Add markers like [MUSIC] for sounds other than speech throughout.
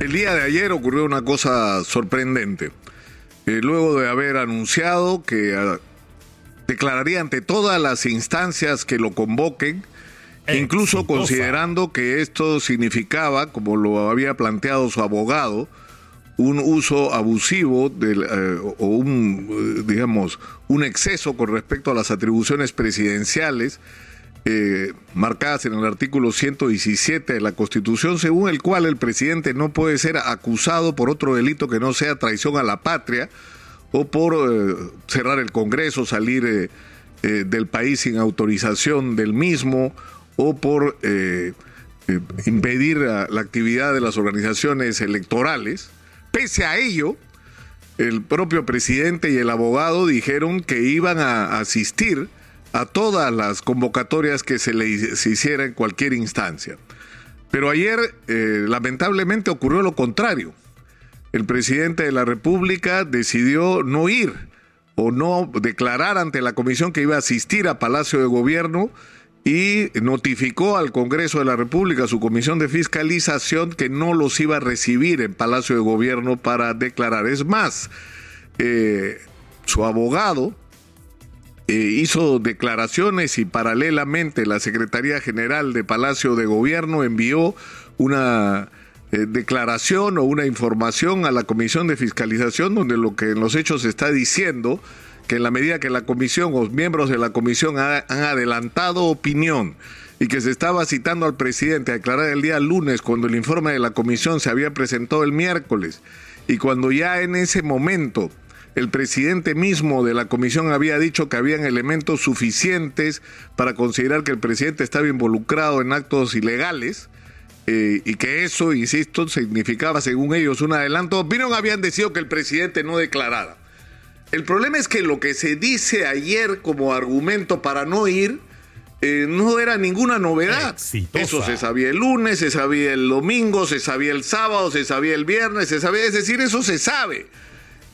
El día de ayer ocurrió una cosa sorprendente. Eh, luego de haber anunciado que ah, declararía ante todas las instancias que lo convoquen, incluso considerando que esto significaba, como lo había planteado su abogado, un uso abusivo del, eh, o un, eh, digamos, un exceso con respecto a las atribuciones presidenciales eh, marcadas en el artículo 117 de la Constitución, según el cual el presidente no puede ser acusado por otro delito que no sea traición a la patria o por eh, cerrar el Congreso, salir eh, del país sin autorización del mismo o por impedir la, la actividad de las organizaciones electorales. Pese a ello, el propio presidente y el abogado dijeron que iban a asistir a todas las convocatorias que se le hiciera en cualquier instancia. Pero ayer, eh, lamentablemente, ocurrió lo contrario. El presidente de la República decidió no ir o no declarar ante la comisión que iba a asistir a Palacio de Gobierno y notificó al Congreso de la República, su comisión de fiscalización, que no los iba a recibir en Palacio de Gobierno para declarar. Es más, eh, su abogado, eh, hizo declaraciones y paralelamente la Secretaría General de Palacio de Gobierno envió una eh, declaración o una información a la Comisión de Fiscalización donde lo que en los hechos está diciendo que en la medida que la comisión o miembros de la comisión han adelantado opinión y que se estaba citando al presidente a declarar el día lunes cuando el informe de la comisión se había presentado el miércoles y cuando ya en ese momento el presidente mismo de la comisión había dicho que habían elementos suficientes para considerar que el presidente estaba involucrado en actos ilegales. Eh, y que eso, insisto, significaba, según ellos, un adelanto. Opinión habían decidido que el presidente no declarara. El problema es que lo que se dice ayer como argumento para no ir eh, no era ninguna novedad. Eso se sabía el lunes, se sabía el domingo, se sabía el sábado, se sabía el viernes, se sabía, es decir, eso se sabe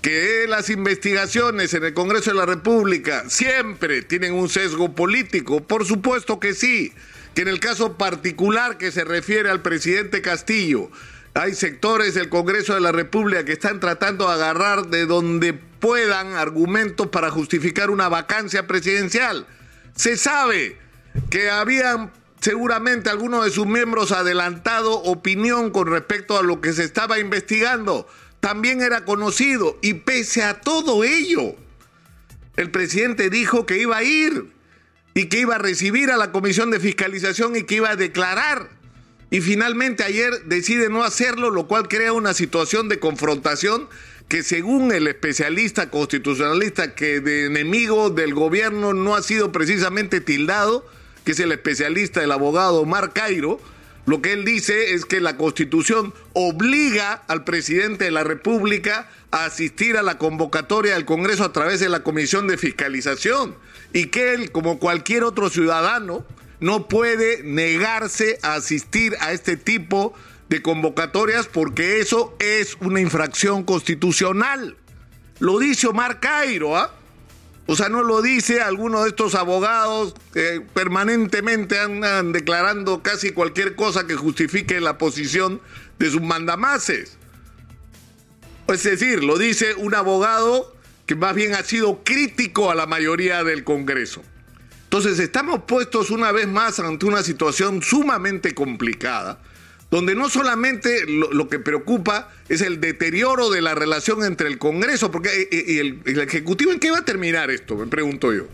que las investigaciones en el Congreso de la República siempre tienen un sesgo político, por supuesto que sí, que en el caso particular que se refiere al presidente Castillo, hay sectores del Congreso de la República que están tratando de agarrar de donde puedan argumentos para justificar una vacancia presidencial. Se sabe que habían seguramente algunos de sus miembros adelantado opinión con respecto a lo que se estaba investigando también era conocido y pese a todo ello, el presidente dijo que iba a ir y que iba a recibir a la comisión de fiscalización y que iba a declarar. Y finalmente ayer decide no hacerlo, lo cual crea una situación de confrontación que según el especialista constitucionalista que de enemigo del gobierno no ha sido precisamente tildado, que es el especialista, el abogado Omar Cairo, lo que él dice es que la Constitución obliga al presidente de la República a asistir a la convocatoria del Congreso a través de la Comisión de Fiscalización y que él, como cualquier otro ciudadano, no puede negarse a asistir a este tipo de convocatorias porque eso es una infracción constitucional. Lo dice Omar Cairo, ¿ah? O sea, no lo dice alguno de estos abogados que permanentemente andan declarando casi cualquier cosa que justifique la posición de sus mandamases. Es decir, lo dice un abogado que más bien ha sido crítico a la mayoría del Congreso. Entonces estamos puestos una vez más ante una situación sumamente complicada donde no solamente lo, que preocupa es el deterioro de la relación entre el Congreso, porque eh, eh, y el, Ejecutivo, ¿en qué va a terminar esto? Me pregunto yo.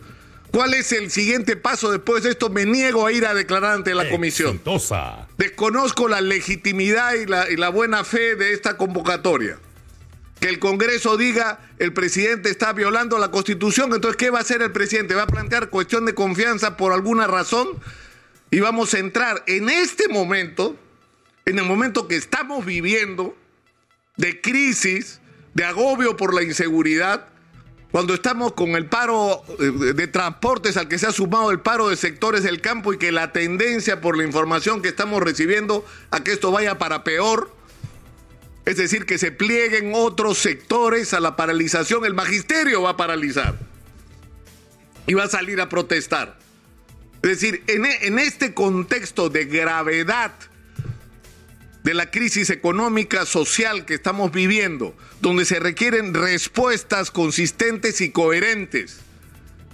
¿Cuál es el siguiente paso después de esto? Me niego a ir a declarar ante la comisión. Desconozco la legitimidad y la, y la buena fe de esta convocatoria. Que el Congreso diga el presidente está violando la Constitución, entonces ¿qué va a hacer el presidente? ¿Va a plantear cuestión de confianza por alguna razón? Y vamos a entrar en este momento en el momento que estamos viviendo de crisis, de agobio por la inseguridad, cuando estamos con el paro eh, de transportes al que se ha sumado el paro de sectores del campo y que la tendencia por la información que estamos recibiendo a que esto vaya para peor, es decir, que se plieguen otros sectores a la paralización, el magisterio va a paralizar y va a salir a protestar. Es decir, en, en este contexto de gravedad de la crisis económica social que estamos viviendo, donde se requieren respuestas consistentes y coherentes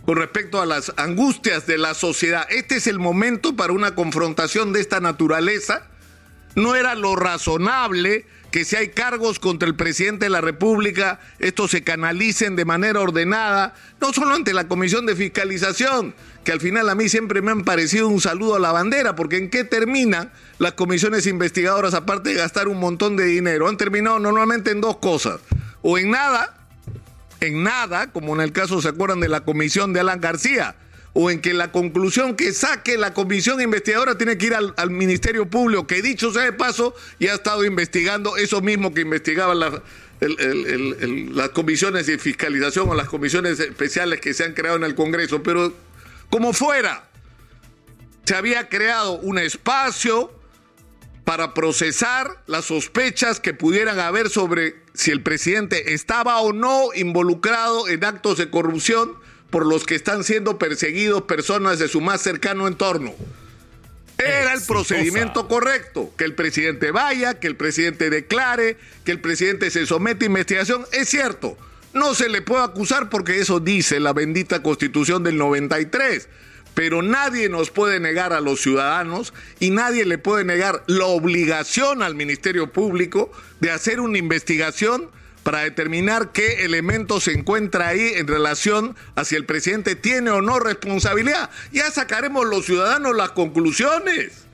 con respecto a las angustias de la sociedad. Este es el momento para una confrontación de esta naturaleza. No era lo razonable que si hay cargos contra el presidente de la República, estos se canalicen de manera ordenada, no solo ante la Comisión de Fiscalización, que al final a mí siempre me han parecido un saludo a la bandera, porque ¿en qué terminan las comisiones investigadoras aparte de gastar un montón de dinero? Han terminado normalmente en dos cosas, o en nada, en nada, como en el caso, ¿se acuerdan de la comisión de Alan García? O en que la conclusión que saque la comisión investigadora tiene que ir al, Ministerio Público, que dicho sea de paso, ya ha estado investigando eso mismo que investigaban las, las comisiones de fiscalización o las comisiones especiales que se han creado en el Congreso. Pero como fuera, se había creado un espacio para procesar las sospechas que pudieran haber sobre si el presidente estaba o no involucrado en actos de corrupción por los que están siendo perseguidos personas de su más cercano entorno. Era el procedimiento correcto, que el presidente vaya, que el presidente declare, que el presidente se somete a investigación. Es cierto, no se le puede acusar porque eso dice la bendita constitución del 93 pero nadie nos puede negar a los ciudadanos y nadie le puede negar la obligación al Ministerio Público de hacer una investigación para determinar qué elemento se encuentra ahí en relación a si el presidente tiene o no responsabilidad. Ya sacaremos los ciudadanos las conclusiones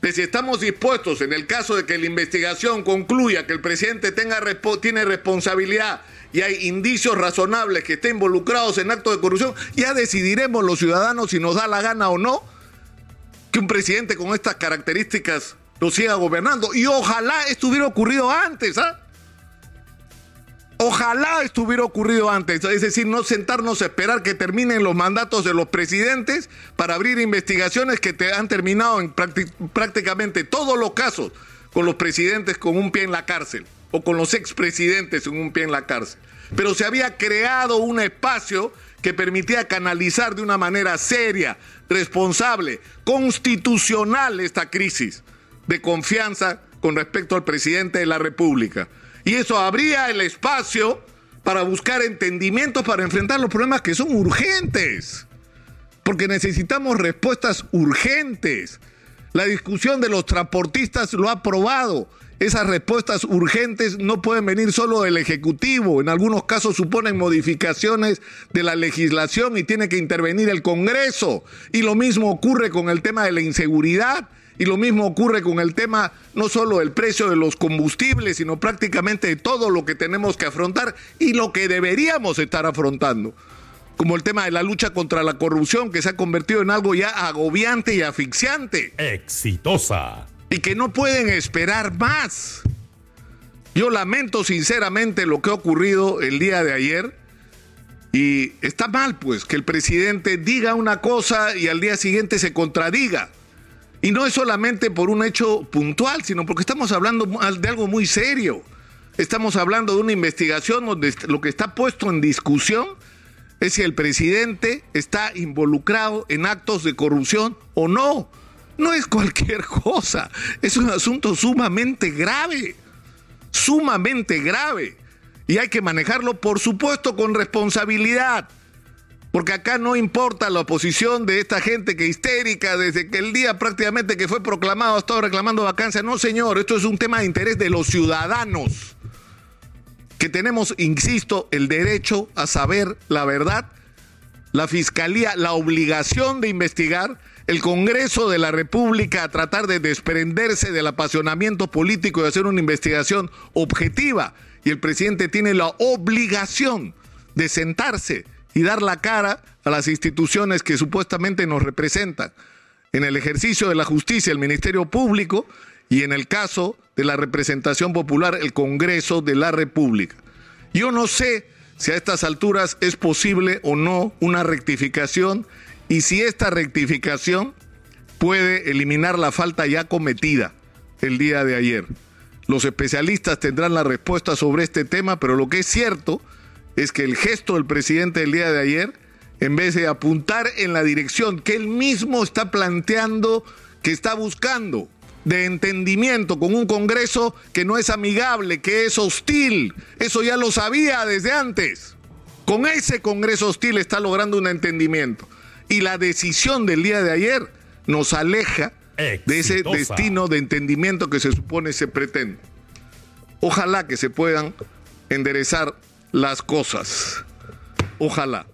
de si estamos dispuestos, en el caso de que la investigación concluya que el presidente tenga, tiene responsabilidad y hay indicios razonables que estén involucrados en actos de corrupción, ya decidiremos los ciudadanos si nos da la gana o no que un presidente con estas características lo siga gobernando. Y ojalá estuviera ocurrido antes, ¿ah? Ojalá estuviera ocurrido antes, es decir, no sentarnos a esperar que terminen los mandatos de los presidentes para abrir investigaciones que te han terminado en prácticamente todos los casos con los presidentes con un pie en la cárcel o con los expresidentes con un pie en la cárcel. Pero se había creado un espacio que permitía canalizar de una manera seria, responsable, constitucional esta crisis de confianza con respecto al presidente de la República. Y eso abría el espacio para buscar entendimientos para enfrentar los problemas que son urgentes. Porque necesitamos respuestas urgentes. La discusión de los transportistas lo ha probado. Esas respuestas urgentes no pueden venir solo del Ejecutivo. En algunos casos suponen modificaciones de la legislación y tiene que intervenir el Congreso. Y lo mismo ocurre con el tema de la inseguridad y lo mismo ocurre con el tema no solo del precio de los combustibles, sino prácticamente de todo lo que tenemos que afrontar y lo que deberíamos estar afrontando. Como el tema de la lucha contra la corrupción, que se ha convertido en algo ya agobiante y asfixiante. Exitosa. Y que no pueden esperar más. Yo lamento sinceramente lo que ha ocurrido el día de ayer. Y está mal, pues, que el presidente diga una cosa y al día siguiente se contradiga. Y no es solamente por un hecho puntual, sino porque estamos hablando de algo muy serio. Estamos hablando de una investigación donde lo que está puesto en discusión es si el presidente está involucrado en actos de corrupción o no. No es cualquier [LAUGHS] cosa, es un asunto sumamente grave, sumamente grave. Y hay que manejarlo, por supuesto, con responsabilidad. Porque acá no importa la oposición de esta gente que histérica desde que el día prácticamente que fue proclamado ha estado reclamando vacancia. No, señor, esto es un tema de interés de los ciudadanos. Que tenemos, insisto, el derecho a saber la verdad, la fiscalía, la obligación de investigar, el Congreso de la República a tratar de desprenderse del apasionamiento político y hacer una investigación objetiva. Y el presidente tiene la obligación de sentarse y dar la cara a las instituciones que supuestamente nos representan. En el ejercicio de la justicia, el Ministerio Público y en el caso de la representación popular, el Congreso de la República. Yo no sé si a estas alturas es posible o no una rectificación y si esta rectificación puede eliminar la falta ya cometida el día de ayer. Los especialistas tendrán la respuesta sobre este tema, pero lo que es cierto que el gesto del presidente del día de ayer, en vez de apuntar en la dirección que él mismo está planteando que está buscando, de entendimiento con un Congreso que no es amigable, que es hostil. Eso ya lo sabía desde antes. Con ese Congreso hostil está logrando un entendimiento. Y la decisión del día de ayer nos aleja de ese destino de entendimiento que se supone se pretende. Ojalá que se puedan enderezar las cosas. Ojalá.